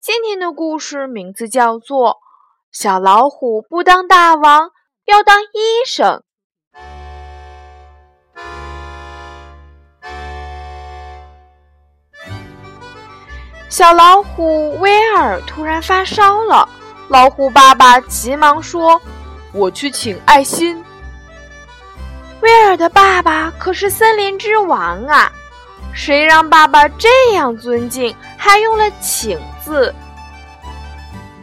今天的故事名字叫做《小老虎不当大王，要当医生》。小老虎威尔突然发烧了，老虎爸爸急忙说：“我去请爱心。”威尔的爸爸可是森林之王啊！谁让爸爸这样尊敬，还用了“请”字？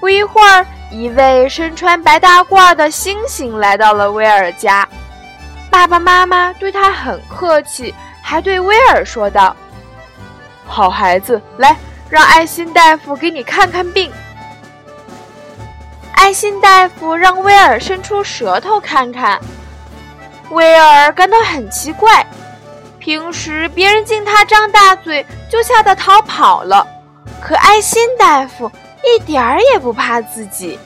不一会儿，一位身穿白大褂的猩猩来到了威尔家。爸爸妈妈对他很客气，还对威尔说道：“好孩子，来，让爱心大夫给你看看病。”爱心大夫让威尔伸出舌头看看。威尔感到很奇怪。平时别人见他张大嘴就吓得逃跑了，可爱心大夫一点儿也不怕自己。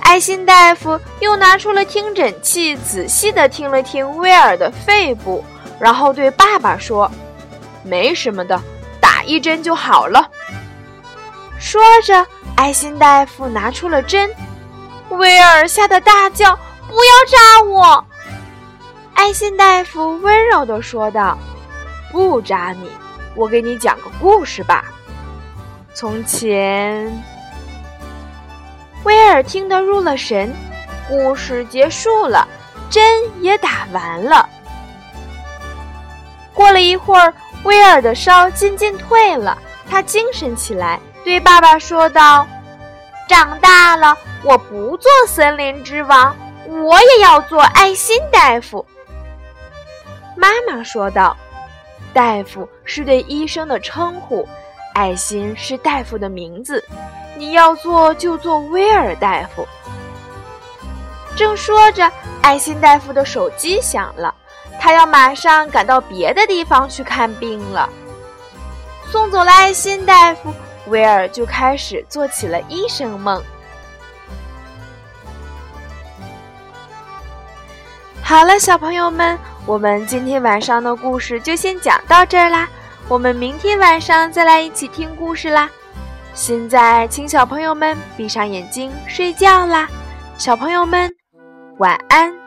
爱心大夫又拿出了听诊器，仔细地听了听威尔的肺部，然后对爸爸说：“没什么的，打一针就好了。”说着，爱心大夫拿出了针，威尔吓得大叫：“不要扎我！”爱心大夫温柔地说道：“不扎你，我给你讲个故事吧。从前，威尔听得入了神，故事结束了，针也打完了。过了一会儿，威尔的烧渐渐退了，他精神起来，对爸爸说道：‘长大了，我不做森林之王，我也要做爱心大夫。’”妈妈说道：“大夫是对医生的称呼，爱心是大夫的名字。你要做就做威尔大夫。”正说着，爱心大夫的手机响了，他要马上赶到别的地方去看病了。送走了爱心大夫，威尔就开始做起了医生梦。好了，小朋友们。我们今天晚上的故事就先讲到这儿啦，我们明天晚上再来一起听故事啦。现在，请小朋友们闭上眼睛睡觉啦，小朋友们晚安。